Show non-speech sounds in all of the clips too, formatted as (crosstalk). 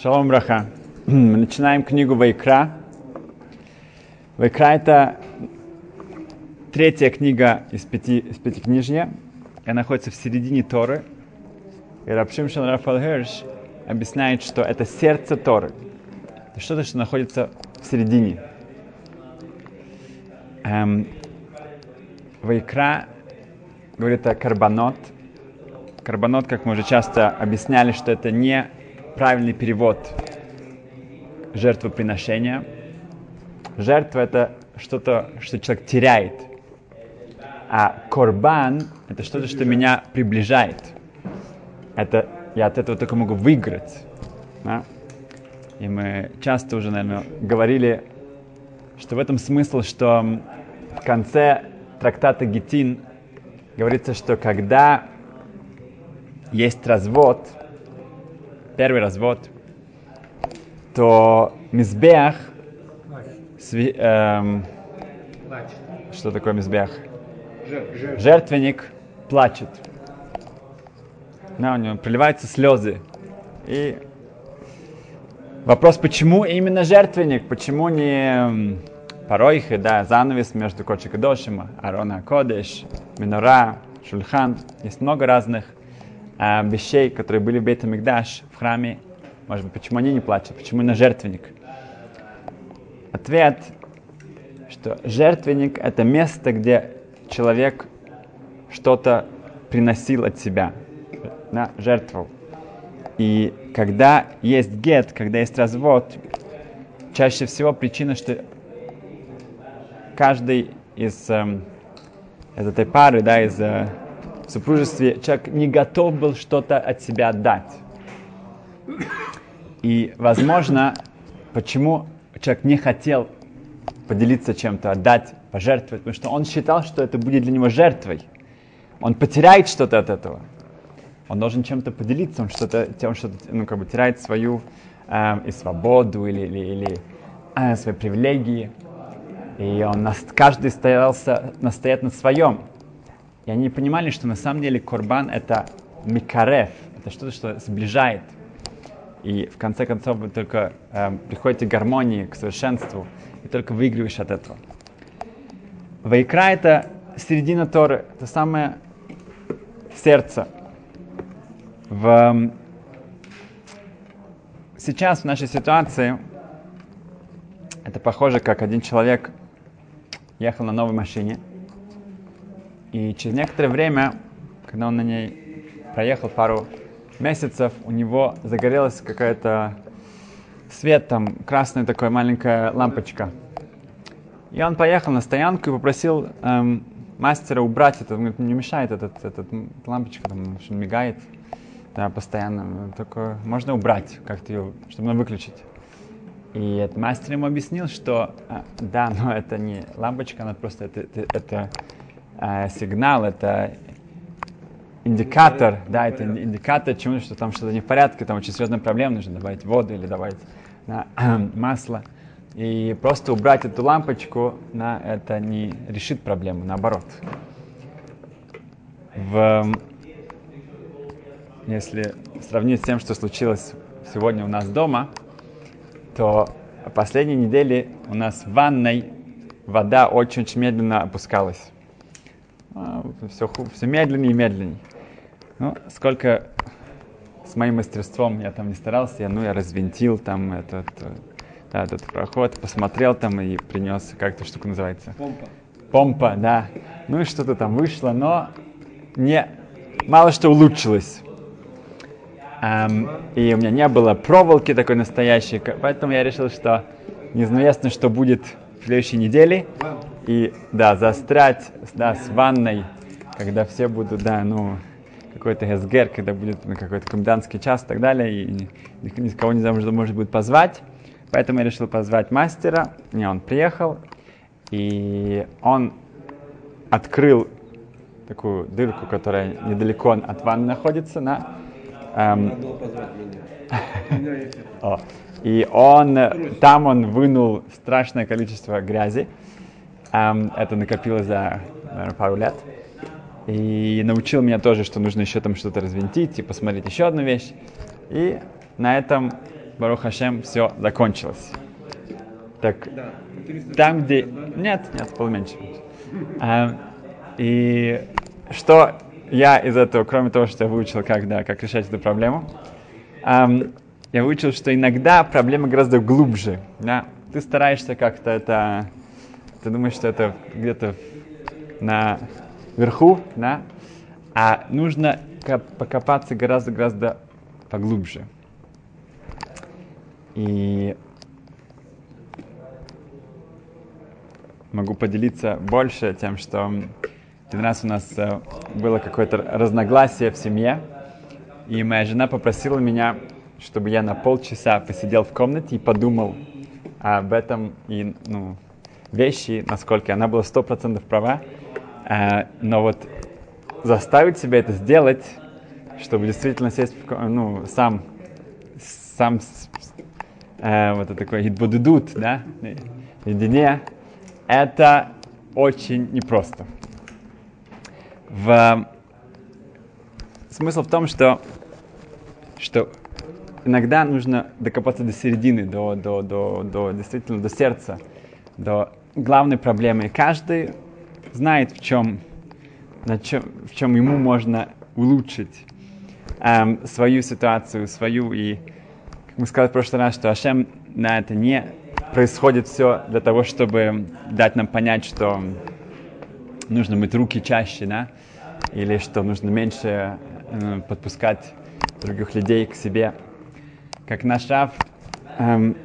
Шалом браха. Мы начинаем книгу Вайкра. Вайкра это третья книга из пяти, из пяти книжья. Она находится в середине Торы. И Рабшим Рафал Херш объясняет, что это сердце Торы. Это что-то, что находится в середине. Эм, Вайкра говорит о карбонот. Карбонот, как мы уже часто объясняли, что это не правильный перевод жертвоприношения. Жертва это что-то, что человек теряет. А корбан это что-то, что меня приближает. Это я от этого только могу выиграть. Да? И мы часто уже, наверное, говорили, что в этом смысл, что в конце трактата Гетин говорится, что когда есть развод, первый развод, то мизбех, сви, эм, что такое мизбех? Жертвенник плачет. Да, у него проливаются слезы. И вопрос, почему именно жертвенник? Почему не паройхи, да, занавес между Кочек и Дошима, Арона Кодеш, Минора, Шульхан. Есть много разных э, вещей, которые были в Бейт Мигдаш, в храме. Может быть, почему они не плачут? Почему на жертвенник? Ответ, что жертвенник — это место, где человек что-то приносил от себя, да, жертвовал. И когда есть гет, когда есть развод, чаще всего причина, что каждый из, э, этой пары, да, из э, супружестве, человек не готов был что-то от себя отдать. И, возможно, почему человек не хотел поделиться чем-то, отдать, пожертвовать, потому что он считал, что это будет для него жертвой. Он потеряет что-то от этого. Он должен чем-то поделиться, он что-то, тем, что ну, как бы теряет свою э, и свободу или, или, или э, свои привилегии. И он каждый старался настоять на своем. И они понимали, что на самом деле Корбан это микарев, это что-то, что сближает. И в конце концов вы только э, приходите к гармонии, к совершенству, и только выигрываешь от этого. Вайкра это середина Торы, это самое сердце. В, сейчас в нашей ситуации это похоже, как один человек ехал на новой машине, и через некоторое время, когда он на ней проехал пару месяцев, у него загорелась какая-то свет, там красная такая маленькая лампочка. И он поехал на стоянку и попросил эм, мастера убрать это. Он говорит, не мешает этот, этот лампочка, там что мигает да, постоянно. Только можно убрать, как-то ее, чтобы она выключить. И этот мастер ему объяснил, что а, да, но это не лампочка, она просто это, это, это э, сигнал, это индикатор, да, это индикатор чему что там что-то не в порядке, там очень серьезная проблема, нужно добавить воду или добавить да, (clears throat) масло. И просто убрать эту лампочку, да, это не решит проблему, наоборот. В, если сравнить с тем, что случилось сегодня у нас дома, то последние недели у нас в ванной вода очень-очень медленно опускалась. Все, а, все медленнее и медленнее. Ну, сколько с моим мастерством я там не старался, я, ну, я развинтил там этот, да, этот проход, посмотрел там и принес, как эта штука называется? Помпа. Помпа, да. Ну и что-то там вышло, но не, мало что улучшилось. Um, и у меня не было проволоки такой настоящей, поэтому я решил, что неизвестно, что будет в следующей неделе. И, да, застрять, да, с ванной, когда все будут, да, ну, какой-то эсгер, когда будет ну, какой-то комендантский час и так далее, и никого не знаю, может будет позвать. Поэтому я решил позвать мастера. И он приехал, и он открыл такую дырку, которая недалеко от ванны находится, на, эм. (laughs) И он, там он вынул страшное количество грязи. Эм, это накопилось за наверное, пару лет. И научил меня тоже, что нужно еще там что-то развинтить и посмотреть еще одну вещь. И на этом Барух Хашем, все закончилось. Так, там, где... Нет, нет, полменьше. А, и что я из этого, кроме того, что я выучил, как, да, как решать эту проблему, um, я выучил, что иногда проблема гораздо глубже. Да? Ты стараешься как-то это... Ты думаешь, что это где-то на верху, да? а нужно покопаться гораздо-гораздо поглубже. И могу поделиться больше тем, что один раз у нас э, было какое-то разногласие в семье, и моя жена попросила меня, чтобы я на полчаса посидел в комнате и подумал об этом и ну, вещи, насколько она была сто процентов права, э, но вот заставить себя это сделать, чтобы действительно сесть, в, ну, сам, сам, э, вот это такой идбудудут, да, наедине, это очень непросто. В... Смысл в том, что, что иногда нужно докопаться до середины, до, до, до, до, действительно до сердца, до главной проблемы. каждый знает, в чем, на чем, в чем ему можно улучшить эм, свою ситуацию, свою. И, как мы сказали в прошлый раз, что Ашем на это не происходит все для того, чтобы дать нам понять, что нужно мыть руки чаще, да, или что нужно меньше э, подпускать других людей к себе. Как наш Рав эм,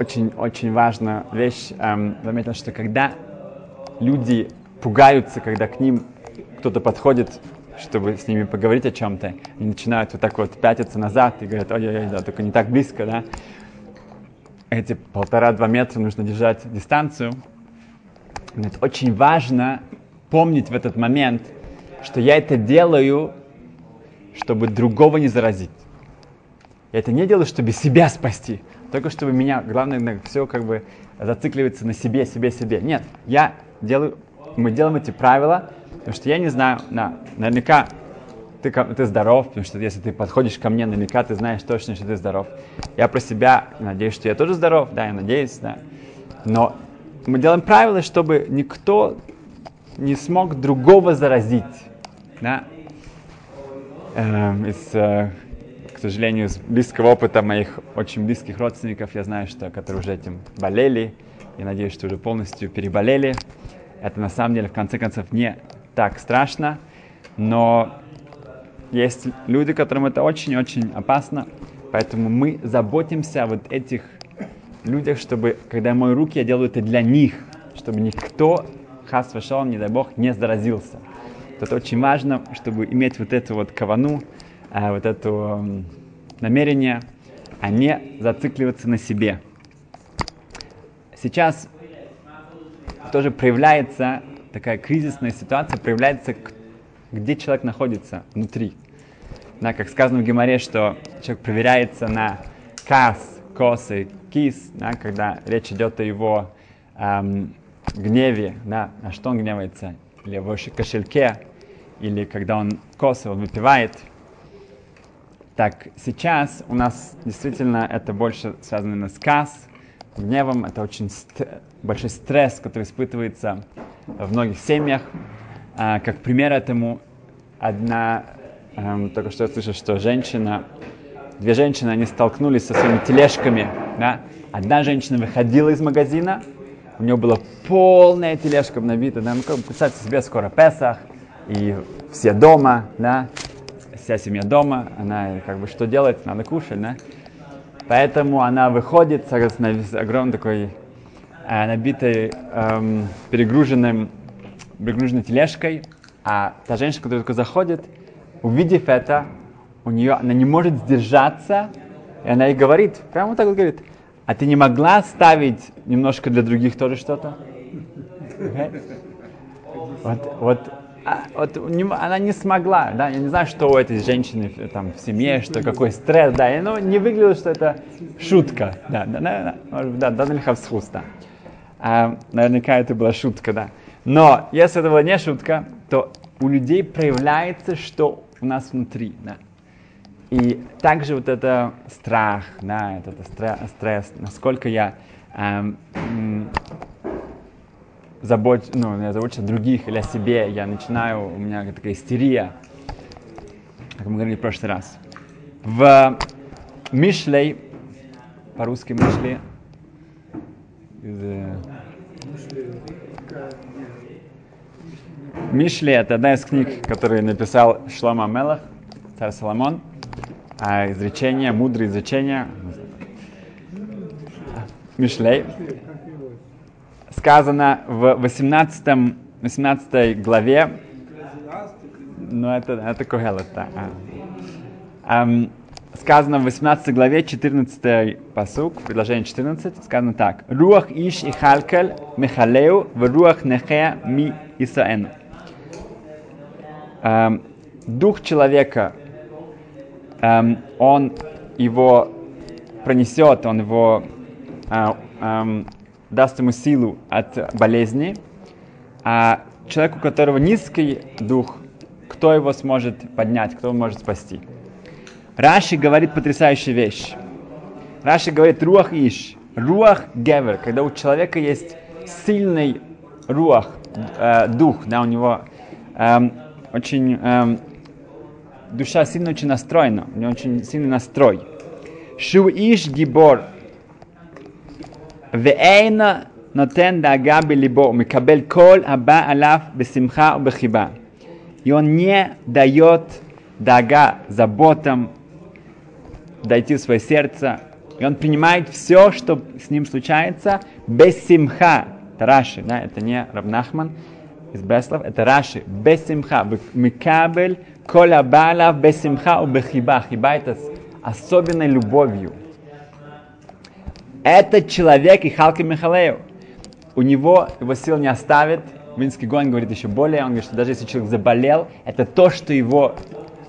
очень, очень важная вещь эм, заметил, что когда люди пугаются, когда к ним кто-то подходит, чтобы с ними поговорить о чем-то, и начинают вот так вот пятиться назад и говорят, ой-ой-ой, да, только не так близко, да, эти полтора-два метра нужно держать дистанцию. Но это очень важно помнить в этот момент, что я это делаю, чтобы другого не заразить. Я это не делаю, чтобы себя спасти, только чтобы меня, главное, все как бы зацикливается на себе, себе, себе. Нет, я делаю, мы делаем эти правила, потому что я не знаю, на, наверняка ты, ты здоров, потому что если ты подходишь ко мне, наверняка ты знаешь точно, что ты здоров. Я про себя надеюсь, что я тоже здоров, да, я надеюсь, да. Но мы делаем правила, чтобы никто не смог другого заразить, да. Эм, из, э, к сожалению, из близкого опыта моих очень близких родственников, я знаю, что которые уже этим болели, и надеюсь, что уже полностью переболели. Это на самом деле, в конце концов, не так страшно, но есть люди, которым это очень-очень опасно, поэтому мы заботимся о вот этих людях, чтобы, когда я мою руки, я делаю это для них, чтобы никто, хас вошел, не дай бог, не заразился. Это очень важно, чтобы иметь вот эту вот кавану, э, вот это э, намерение, а не зацикливаться на себе. Сейчас тоже проявляется такая кризисная ситуация, проявляется где человек находится внутри. Да, как сказано в Геморе, что человек проверяется на кас, кос и кис, да, когда речь идет о его эм, гневе, да, на что он гневается, или в кошельке, или когда он косы, он выпивает. Так, сейчас у нас действительно это больше связано с кас, гневом, это очень ст- большой стресс, который испытывается в многих семьях. А, как пример этому, одна, эм, только что я слышал, что женщина, две женщины, они столкнулись со своими тележками. Да? Одна женщина выходила из магазина, у нее была полная тележка набита. Да? Ну, как, представьте себе, скоро Песах, и все дома, да? Вся семья дома, она как бы что делать, надо кушать, да? Поэтому она выходит с огромной такой э, набитой, эм, перегруженным перегруженной тележкой, а та женщина, которая только заходит, увидев это, у нее, она не может сдержаться, и она ей говорит, прямо так вот говорит, а ты не могла ставить немножко для других тоже что-то? Okay? Вот, вот, а, вот не, она не смогла, да, я не знаю, что у этой женщины там в семье, что какой стресс, да, ну, не выглядело, что это шутка, да, да, да, да, да, да, да. А, наверняка это была шутка, да. Но если это была не шутка, то у людей проявляется, что у нас внутри. Да. И также вот это страх, да, это, это стресс, стресс, насколько я эм, забочусь, ну, я забочусь о других или о себе, я начинаю, у меня такая истерия, как мы говорили в прошлый раз. В Мишлей, по-русски Мишлей, Мишли это одна из книг, которые написал Шлома Мелах, царь Соломон. А изречение, мудрые изречения. Мишлей. Сказано в 18, 18 главе. Ну, это, это Когелет, да. А. Um, сказано в 18 главе, 14 посук, предложение 14, сказано так. Руах иш и халкаль мехалеу в руах нехе ми исаэн. Эм, дух человека, эм, он его пронесет, он его э, эм, даст ему силу от болезни, а человеку, у которого низкий дух, кто его сможет поднять, кто его может спасти? Раши говорит потрясающую вещь. Раши говорит руах иш, руах гевер, когда у человека есть сильный руах, э, дух, да, у него э, очень, э, душа сильно очень настроена, у него очень сильный настрой. Шу иш гибор, ואינה נותן דאגה בליבו, הוא מקבל כל הבא עליו בשמחה ובחיבה. И он не дает дага заботам, дойти в свое сердце. И он принимает все, что с ним случается, без симха. Это Раши, да, это не Рабнахман из Бреслов, это Раши, без симха. Микабель, коля балав, без симха, у бехиба. Хиба это с особенной любовью. Этот человек и Халки Михалеев, у него его сил не оставит. Винский Гон говорит еще более, он говорит, что даже если человек заболел, это то, что его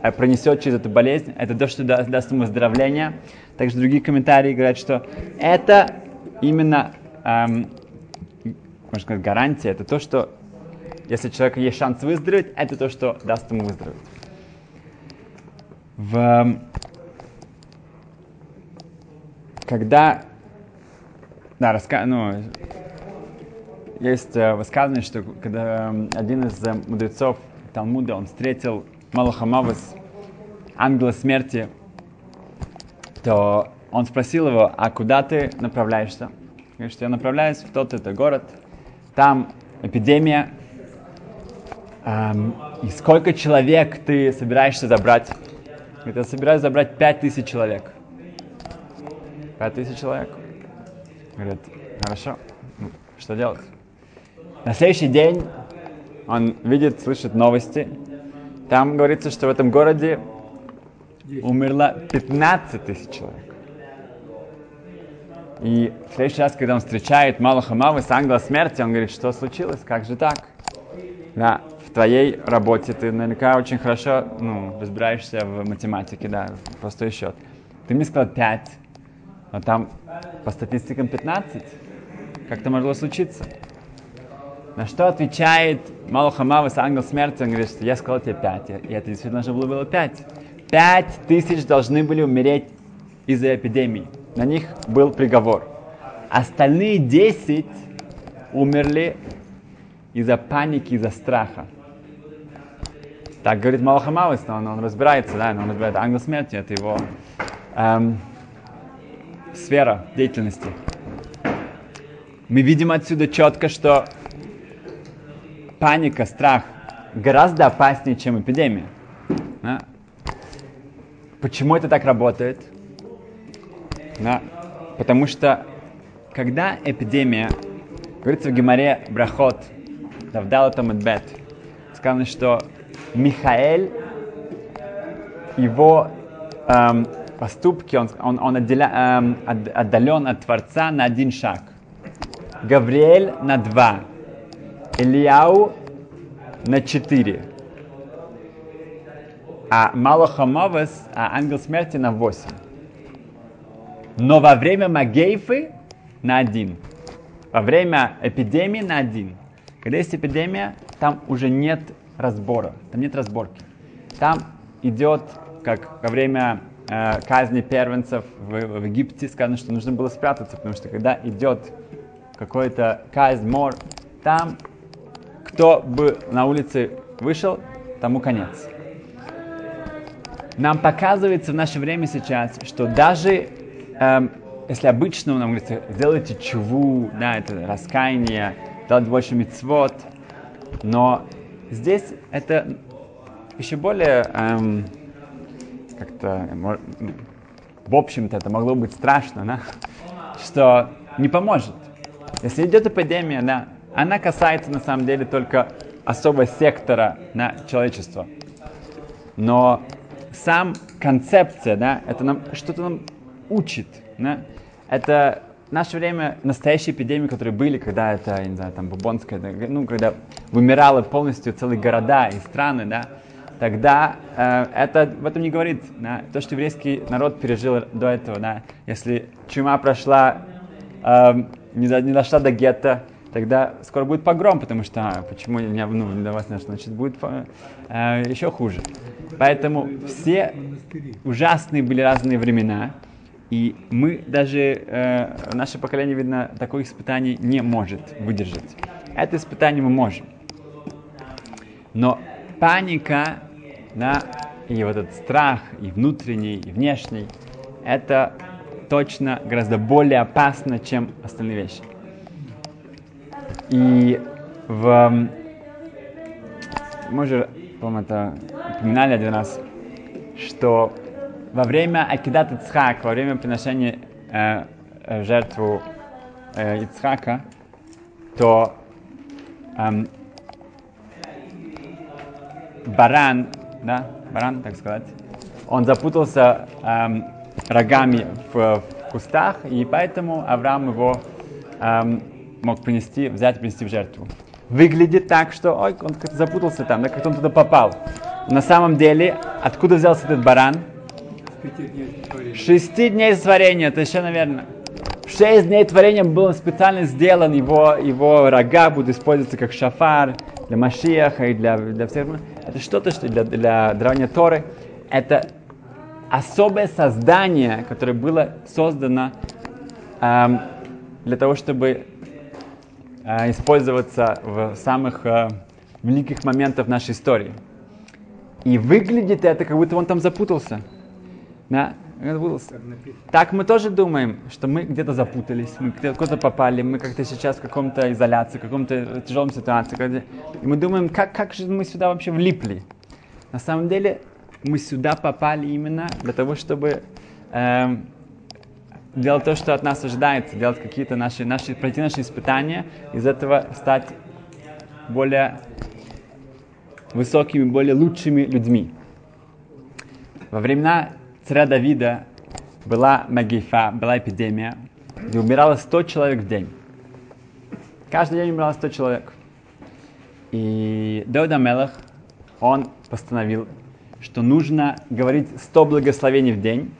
Э, пронесет через эту болезнь, это то, что даст, даст ему выздоровление. Также другие комментарии говорят, что это именно, эм, можно сказать, гарантия, это то, что если у человека есть шанс выздороветь, это то, что даст ему выздороветь. В, эм, когда, да, раска, ну, есть э, высказывание, что когда э, один из э, мудрецов Талмуда, он встретил Малахамавас, ангела смерти, то он спросил его, а куда ты направляешься? Говорит, что я направляюсь в тот-то город, там эпидемия, эм, и сколько человек ты собираешься забрать? Говорит, я собираюсь забрать пять тысяч человек. Пять тысяч человек. Говорит, хорошо, ну, что делать? На следующий день он видит, слышит новости, там говорится, что в этом городе умерло 15 тысяч человек. И в следующий раз, когда он встречает Малаха Мавы с ангела смерти, он говорит, что случилось, как же так? Да, в твоей работе ты наверняка очень хорошо ну, разбираешься в математике, да, простой счет. Ты мне сказал 5, а там по статистикам 15. Как это могло случиться? На что отвечает Малахамавас, ангел смерти, он говорит, что я сказал тебе пять. И это действительно должно было было пять. Пять тысяч должны были умереть из-за эпидемии. На них был приговор. Остальные десять умерли из-за паники, из-за страха. Так говорит Малахамавас, но он, он разбирается, да, он разбирает ангел смерти, это его эм, сфера деятельности. Мы видим отсюда четко, что паника, страх гораздо опаснее, чем эпидемия. Да? Почему это так работает? Да? Потому что когда эпидемия, говорится в Геморе Брахот, Давдал Тамадбет, сказано, что Михаэль, его эм, поступки, он, он, он отделя, эм, отдален от Творца на один шаг. Гавриэль на два. Ильяу на 4. А Малахамавас, а ангел смерти на 8. Но во время Магейфы на 1. Во время эпидемии на 1. Когда есть эпидемия, там уже нет разбора, там нет разборки. Там идет как во время э, казни первенцев в, в Египте сказано, что нужно было спрятаться, потому что когда идет какой-то казнь, мор, там кто бы на улице вышел, тому конец. Нам показывается в наше время сейчас, что даже эм, если обычно нам говорится, сделайте чуву, да, это раскаяние, делать больше мецвод, но здесь это еще более эм, как-то в общем-то это могло быть страшно, да? что не поможет. Если идет эпидемия, да, она касается на самом деле только особого сектора да, человечества. Но сам концепция, да, это нам что-то нам учит. Да? Это в наше время настоящие эпидемии, которые были, когда это, не знаю, там, бубонская, ну, когда вымирало полностью целые города и страны, да, тогда э, это в этом не говорит. Да, то, что еврейский народ пережил до этого, да, если чума прошла, э, не, не дошла до гетто, тогда скоро будет погром, потому что а, почему не, ну, не до вас нашло, значит будет э, еще хуже. Поэтому все ужасные были разные времена, и мы даже, э, наше поколение, видно, такое испытание не может выдержать. Это испытание мы можем. Но паника, да, и вот этот страх, и внутренний, и внешний, это точно гораздо более опасно, чем остальные вещи. И в... Мы уже, по-моему, это упоминали один раз, что во время Акидат Ицхак, во время приношения э, э, жертву э, Ицхака, то эм, баран, да, баран, так сказать, он запутался эм, рогами в, в кустах, и поэтому Авраам его эм, мог принести, взять принести в жертву. Выглядит так, что ой, он как-то запутался там, да, как-то он туда попал. На самом деле, откуда взялся этот баран? Шести дней творения, это еще, наверное. В шесть дней творения был специально сделан, его, его рога будут использоваться как шафар для Машиаха и для, для всех. Это что-то, что для, для древней Торы. Это особое создание, которое было создано эм, для того, чтобы э, использоваться в самых э, великих моментах нашей истории. И выглядит это, как будто он там запутался. Да? Так мы тоже думаем, что мы где-то запутались, мы где-то куда-то попали, мы как-то сейчас в каком-то изоляции, в каком-то тяжелом ситуации. И мы думаем, как, как же мы сюда вообще влипли. На самом деле мы сюда попали именно для того, чтобы эм, делать то, что от нас ожидается, делать какие-то наши, наши, пройти наши испытания, из этого стать более высокими, более лучшими людьми. Во времена царя Давида была магифа, была эпидемия, где умирало 100 человек в день. Каждый день умирало 100 человек. И Давид Амелах, он постановил, что нужно говорить 100 благословений в день.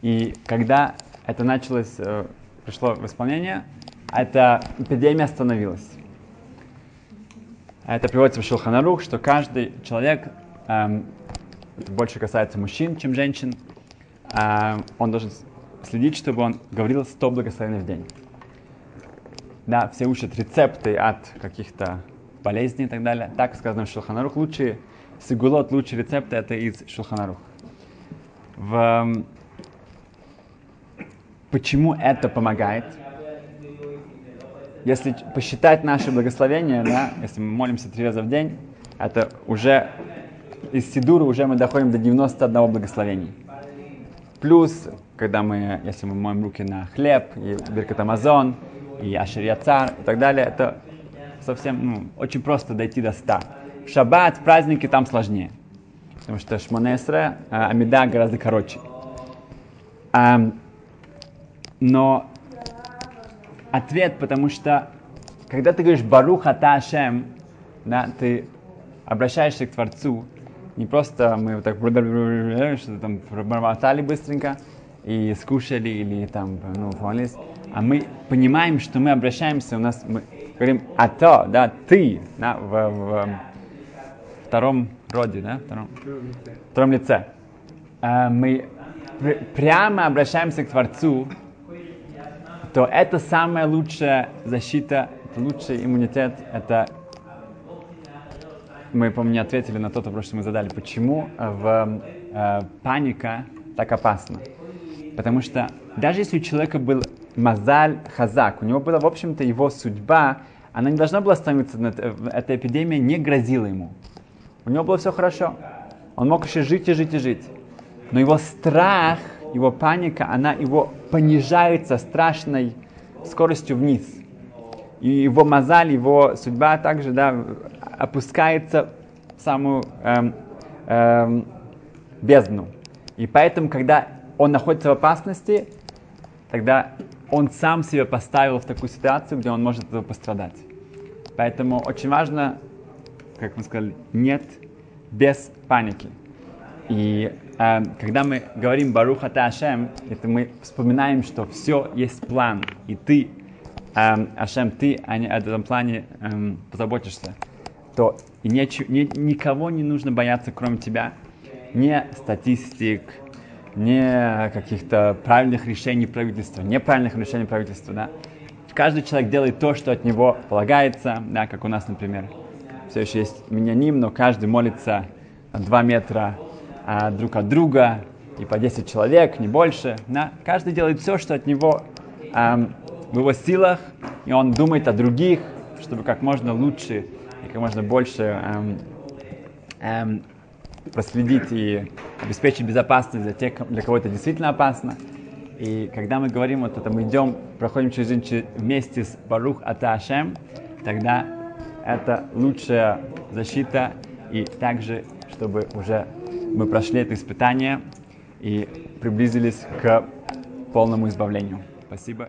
И когда это началось, э, пришло в исполнение, эта эпидемия остановилась. Это приводится в Шелханарух, что каждый человек эм, это больше касается мужчин, чем женщин, а, он должен следить, чтобы он говорил 100 благословений в день. Да, все учат рецепты от каких-то болезней и так далее. Так сказано в Шулханарух. Лучшие сигулот, лучшие рецепты это из Шулханарух. В... Почему это помогает? Если посчитать наши благословения, да, если мы молимся три раза в день, это уже из Сидура уже мы доходим до 91 благословений. Плюс, когда мы, если мы моем руки на хлеб, и Беркат Амазон, и Ашер Цар и так далее, это совсем ну, очень просто дойти до 100. В шаббат, праздники там сложнее. Потому что Шмонесра, Амида гораздо короче. А, но ответ, потому что когда ты говоришь Барух Ата Ашем, да, ты обращаешься к Творцу, не просто мы вот так что-то там пробормотали быстренько и скушали или там, ну, помолились, а мы понимаем, что мы обращаемся, у нас мы говорим а то, да, ты, да, в, в втором роде, да, втором, втором лице. э, мы пр- прямо обращаемся к Творцу, то это самая лучшая защита, это лучший иммунитет, это мы, по-моему, не ответили на тот вопрос, что мы задали. Почему в э, паника так опасна? Потому что даже если у человека был мазаль хазак, у него была, в общем-то, его судьба, она не должна была становиться, эта эпидемия не грозила ему. У него было все хорошо. Он мог еще жить и жить и жить. Но его страх, его паника, она его понижает со страшной скоростью вниз. И его мозаль, его судьба также да, опускается в самую эм, эм, бездну. И поэтому, когда он находится в опасности, тогда он сам себя поставил в такую ситуацию, где он может пострадать. Поэтому очень важно, как мы сказали, нет без паники. И э, когда мы говорим Барух Ата Ашем, это мы вспоминаем, что все есть план, и ты, э, Ашем, ты о, о этом плане э, позаботишься, то и не, никого не нужно бояться, кроме тебя, не статистик, не каких-то правильных решений правительства, неправильных решений правительства, да. Каждый человек делает то, что от него полагается, да, как у нас, например. Все еще есть миняним, но каждый молится два метра а, друг от друга, и по 10 человек, не больше. Да? Каждый делает все, что от него а, в его силах, и он думает о других, чтобы как можно лучше можно больше эм, эм, проследить и обеспечить безопасность для тех, для кого это действительно опасно. И когда мы говорим вот это, мы идем, проходим через жизнь вместе с Барух Ата Ашем, тогда это лучшая защита и также, чтобы уже мы прошли это испытание и приблизились к полному избавлению. Спасибо.